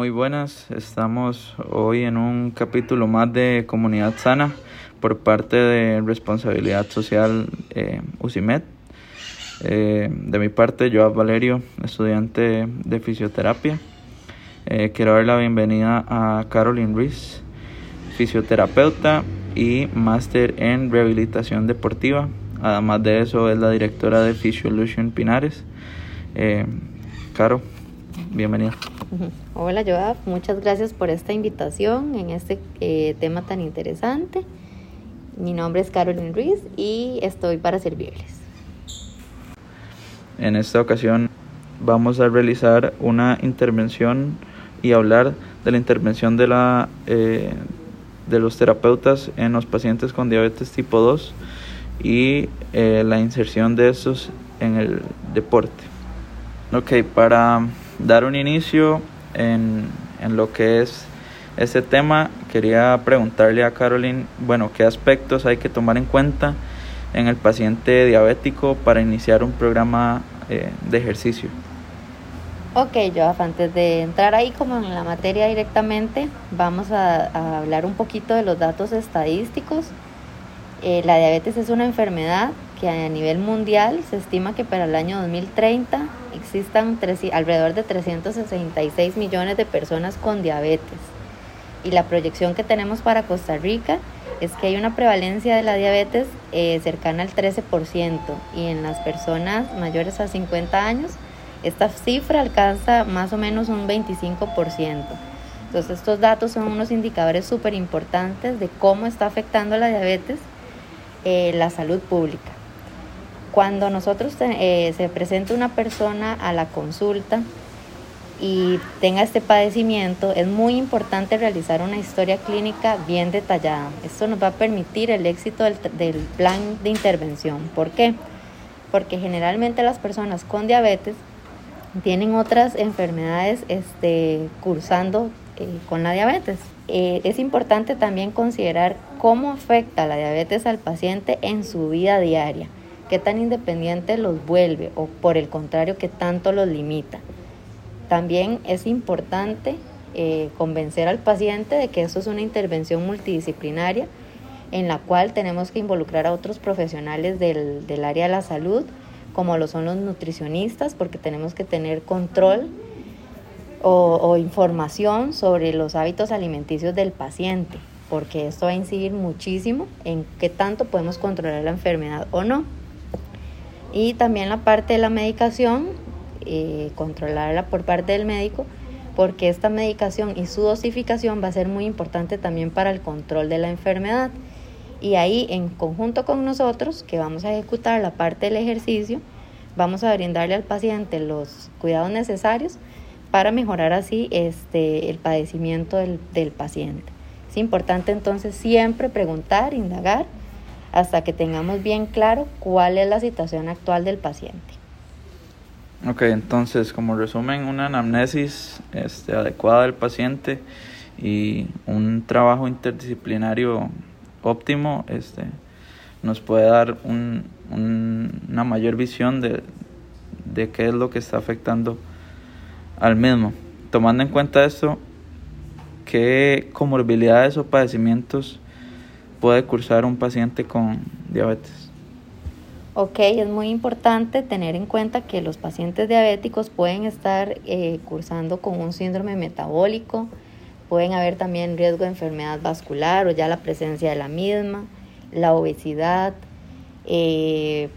Muy buenas, estamos hoy en un capítulo más de Comunidad Sana por parte de Responsabilidad Social eh, UCIMED. Eh, de mi parte, Joab Valerio, estudiante de fisioterapia. Eh, quiero dar la bienvenida a Caroline Ruiz, fisioterapeuta y máster en rehabilitación deportiva. Además de eso, es la directora de Physiolution Pinares. Eh, Caro, bienvenida. Hola Joab, muchas gracias por esta invitación en este eh, tema tan interesante. Mi nombre es Carolyn Ruiz y estoy para servirles. En esta ocasión vamos a realizar una intervención y hablar de la intervención de, la, eh, de los terapeutas en los pacientes con diabetes tipo 2 y eh, la inserción de estos en el deporte. Ok, para dar un inicio en, en lo que es este tema, quería preguntarle a Caroline, bueno, qué aspectos hay que tomar en cuenta en el paciente diabético para iniciar un programa eh, de ejercicio. Ok, yo antes de entrar ahí como en la materia directamente, vamos a, hablar un poquito de los datos estadísticos. Eh, la diabetes es una enfermedad que a nivel mundial se estima que para el año 2030 existan alrededor de 366 millones de personas con diabetes. Y la proyección que tenemos para Costa Rica es que hay una prevalencia de la diabetes eh, cercana al 13% y en las personas mayores a 50 años esta cifra alcanza más o menos un 25%. Entonces estos datos son unos indicadores súper importantes de cómo está afectando la diabetes eh, la salud pública. Cuando nosotros eh, se presenta una persona a la consulta y tenga este padecimiento, es muy importante realizar una historia clínica bien detallada. Esto nos va a permitir el éxito del, plan de intervención. ¿Por qué? Porque generalmente las personas con diabetes tienen otras enfermedades este, cursando eh, con la diabetes. Eh, es importante también considerar cómo afecta la diabetes al paciente en su vida diaria, qué tan independiente los vuelve o por el contrario qué tanto los limita. También es importante eh, convencer al paciente de que esto es una intervención multidisciplinaria en la cual tenemos que involucrar a otros profesionales del, del área de la salud, como lo son los nutricionistas, porque tenemos que tener control o, o, información sobre los hábitos alimenticios del paciente, porque esto va a incidir muchísimo en qué tanto podemos controlar la enfermedad o no. Y también la parte de la medicación, eh, controlarla por parte del médico, porque esta medicación y su dosificación va a ser muy importante también para el control de la enfermedad. Y ahí, en conjunto con nosotros, que vamos a ejecutar la parte del ejercicio, vamos a brindarle al paciente los cuidados necesarios para mejorar así este, el padecimiento del, del paciente. Es importante entonces siempre preguntar, indagar, hasta que tengamos bien claro cuál es la situación actual del paciente. Ok, entonces como resumen, una anamnesis este, adecuada del paciente y un trabajo interdisciplinario óptimo este, nos puede dar un, un, una mayor visión de, de qué es lo que está afectando al mismo. Tomando en cuenta esto, ¿qué comorbilidades o padecimientos puede cursar un paciente con diabetes? Ok, es muy importante tener en cuenta que los pacientes diabéticos pueden estar eh, cursando con un síndrome metabólico, pueden haber también riesgo de enfermedad vascular o ya la presencia de la misma, la obesidad, eh,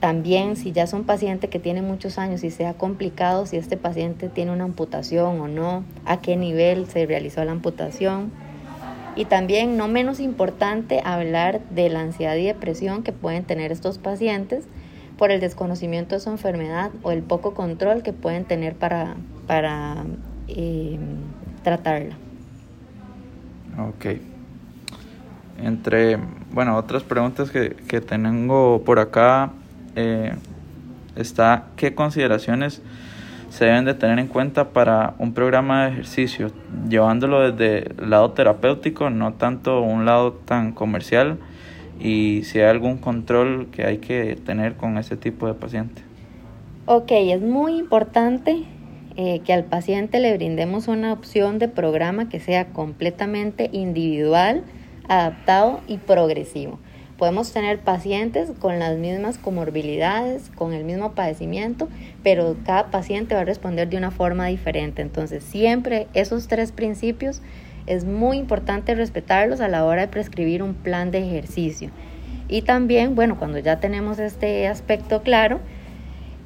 también si ya son pacientes que tienen muchos años y sea complicado si este paciente tiene una amputación o no, a qué nivel se realizó la amputación. Y también, no menos importante, hablar de la ansiedad y depresión que pueden tener estos pacientes por el desconocimiento de su enfermedad o el poco control que pueden tener para, para eh, tratarla. Ok. Entre, bueno, otras preguntas que, que tengo por acá eh, está qué consideraciones se deben de tener en cuenta para un programa de ejercicio, llevándolo desde el lado terapéutico, no tanto un lado tan comercial, y si hay algún control que hay que tener con ese tipo de paciente. Ok, es muy importante eh, que al paciente le brindemos una opción de programa que sea completamente individual, adaptado y progresivo. Podemos tener pacientes con las mismas comorbilidades, con el mismo padecimiento, pero cada paciente va a responder de una forma diferente. Entonces, siempre esos tres principios es muy importante respetarlos a la hora de prescribir un plan de ejercicio. Y también, bueno, cuando ya tenemos este aspecto claro,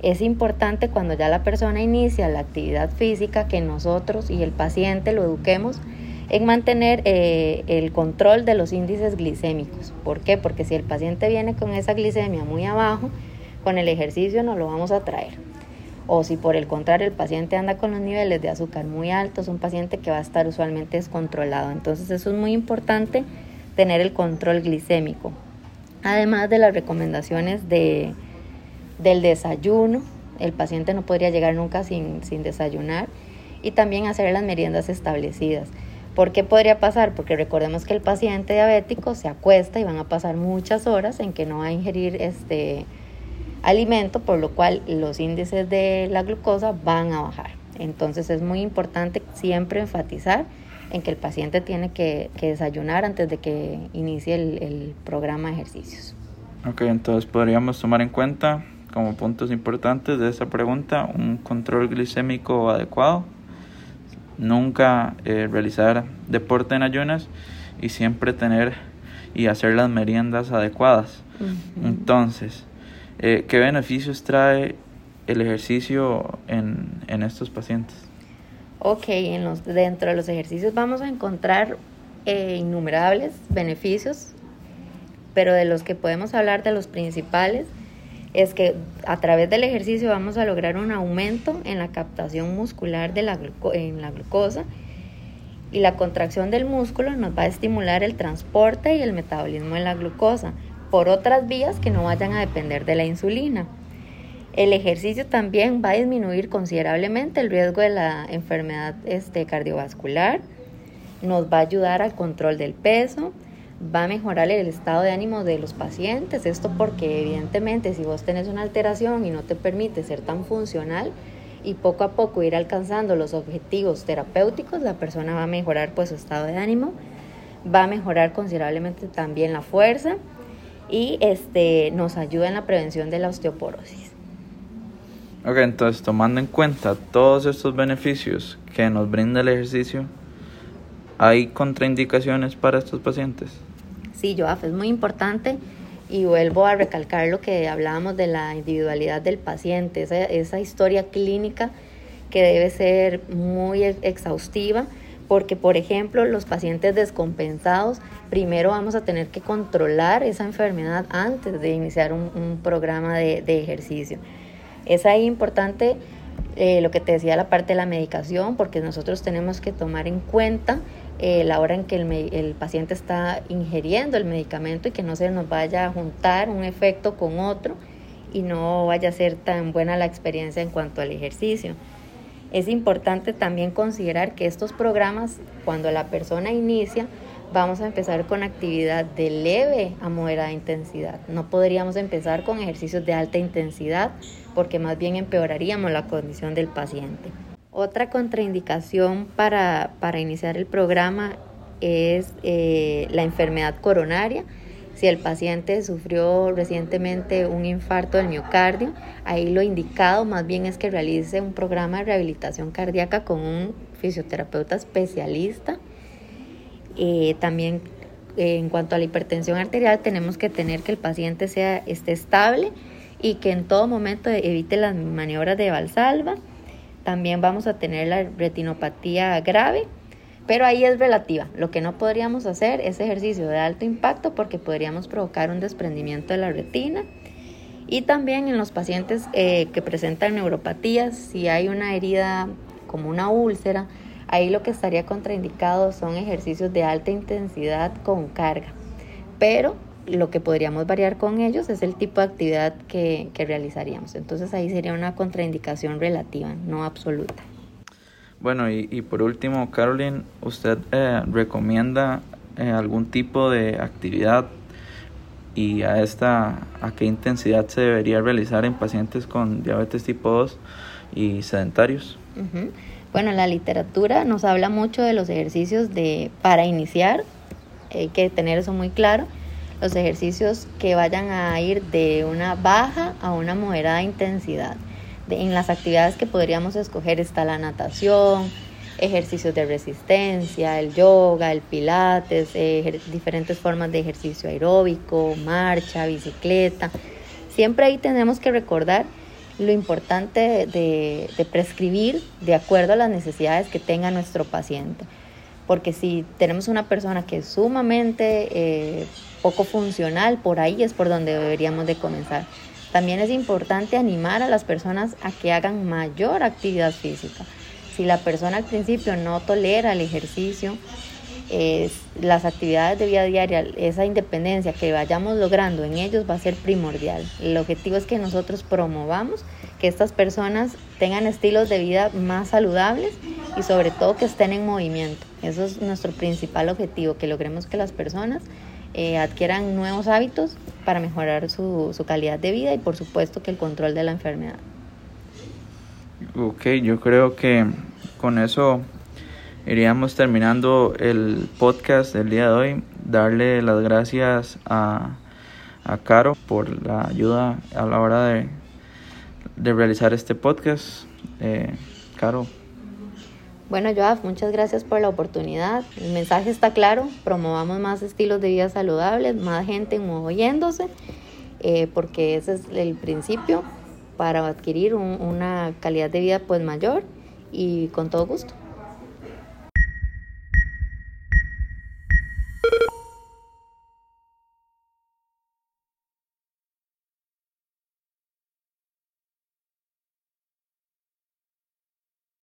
es importante cuando ya la persona inicia la actividad física que nosotros y el paciente lo eduquemos en mantener eh, el control de los índices glicémicos. ¿Por qué? Porque si el paciente viene con esa glicemia muy abajo, con el ejercicio no lo vamos a traer. O si por el contrario el paciente anda con los niveles de azúcar muy altos, un paciente que va a estar usualmente descontrolado. Entonces eso es muy importante tener el control glicémico. Además de las recomendaciones de, del desayuno, el paciente no podría llegar nunca sin, sin desayunar y también hacer las meriendas establecidas. ¿Por qué podría pasar? Porque recordemos que el paciente diabético se acuesta y van a pasar muchas horas en que no va a ingerir este alimento, por lo cual los índices de la glucosa van a bajar. Entonces es muy importante siempre enfatizar en que el paciente tiene que, desayunar antes de que inicie el, el programa de ejercicios. Ok, entonces podríamos tomar en cuenta como puntos importantes de esa pregunta un control glicémico adecuado, nunca eh, realizar deporte en ayunas y siempre tener y hacer las meriendas adecuadas. Entonces, eh, ¿qué beneficios trae el ejercicio en, en estos pacientes? Ok, en los, dentro de los ejercicios vamos a encontrar eh, innumerables beneficios, pero de los que podemos hablar de los principales es que a través del ejercicio vamos a lograr un aumento en la captación muscular de la en la glucosa y la contracción del músculo nos va a estimular el transporte y el metabolismo de la glucosa por otras vías que no vayan a depender de la insulina. El ejercicio también va a disminuir considerablemente el riesgo de la enfermedad este, cardiovascular, nos va a ayudar al control del peso, va a mejorar el estado de ánimo de los pacientes. Esto porque evidentemente si vos tenés una alteración y no te permite ser tan funcional y poco a poco ir alcanzando los objetivos terapéuticos, la persona va a mejorar pues su estado de ánimo, va a mejorar considerablemente también la fuerza y este nos ayuda en la prevención de la osteoporosis. Ok, entonces tomando en cuenta todos estos beneficios que nos brinda el ejercicio, ¿hay contraindicaciones para estos pacientes? Sí, Joaf, es muy importante y vuelvo a recalcar lo que hablábamos de la individualidad del paciente, esa, historia clínica que debe ser muy exhaustiva porque, por ejemplo, los pacientes descompensados, primero vamos a tener que controlar esa enfermedad antes de iniciar un, programa de, de, ejercicio. Es ahí importante eh, lo que te decía la parte de la medicación, porque nosotros tenemos que tomar en cuenta eh, la hora en que el, el, paciente está ingiriendo el medicamento y que no se nos vaya a juntar un efecto con otro y no vaya a ser tan buena la experiencia en cuanto al ejercicio. Es importante también considerar que estos programas, cuando la persona inicia, vamos a empezar con actividad de leve a moderada intensidad. No podríamos empezar con ejercicios de alta intensidad porque más bien empeoraríamos la condición del paciente. Otra contraindicación para, iniciar el programa es eh, la enfermedad coronaria. Si el paciente sufrió recientemente un infarto del miocardio, ahí lo indicado más bien es que realice un programa de rehabilitación cardíaca con un fisioterapeuta especialista. Eh, también eh, en cuanto a la hipertensión arterial tenemos que tener que el paciente sea, esté estable y que en todo momento evite las maniobras de valsalva también vamos a tener la retinopatía grave, pero ahí es relativa. Lo que no podríamos hacer es ejercicio de alto impacto porque podríamos provocar un desprendimiento de la retina. Y también en los pacientes eh, que presentan neuropatías, si hay una herida como una úlcera, ahí lo que estaría contraindicado son ejercicios de alta intensidad con carga. Pero lo que podríamos variar con ellos es el tipo de actividad que, realizaríamos. Entonces ahí sería una contraindicación relativa, no absoluta. Bueno, y, por último, Caroline, ¿usted eh, recomienda eh, algún tipo de actividad y a esta a qué intensidad se debería realizar en pacientes con diabetes tipo 2 y sedentarios? Bueno, la literatura nos habla mucho de los ejercicios de para iniciar, hay que tener eso muy claro, los ejercicios que vayan a ir de una baja a una moderada intensidad. en las actividades que podríamos escoger está la natación, ejercicios de resistencia, el yoga, el pilates, diferentes formas de ejercicio aeróbico, marcha, bicicleta. Siempre ahí tenemos que recordar lo importante de, prescribir de acuerdo a las necesidades que tenga nuestro paciente. Porque si tenemos una persona que es sumamente eh, poco funcional, por ahí es por donde deberíamos de comenzar. También es importante animar a las personas a que hagan mayor actividad física. Si la persona al principio no tolera el ejercicio, las actividades de vida diaria, esa independencia que vayamos logrando en ellos va a ser primordial. El objetivo es que nosotros promovamos que estas personas tengan estilos de vida más saludables y sobre todo que estén en movimiento. Eso es nuestro principal objetivo, que logremos que las personas eh, adquieran nuevos hábitos para mejorar su, su calidad de vida y por supuesto que el control de la enfermedad. Ok, yo creo que con eso iríamos terminando el podcast del día de hoy. Darle las gracias a, a Caro por la ayuda a la hora de, de realizar este podcast. Eh, Caro. Bueno, Joaf, muchas gracias por la oportunidad. El mensaje está claro, promovamos más estilos de vida saludables, más gente moviéndose, eh, porque ese es el principio para adquirir una calidad de vida pues mayor y con todo gusto.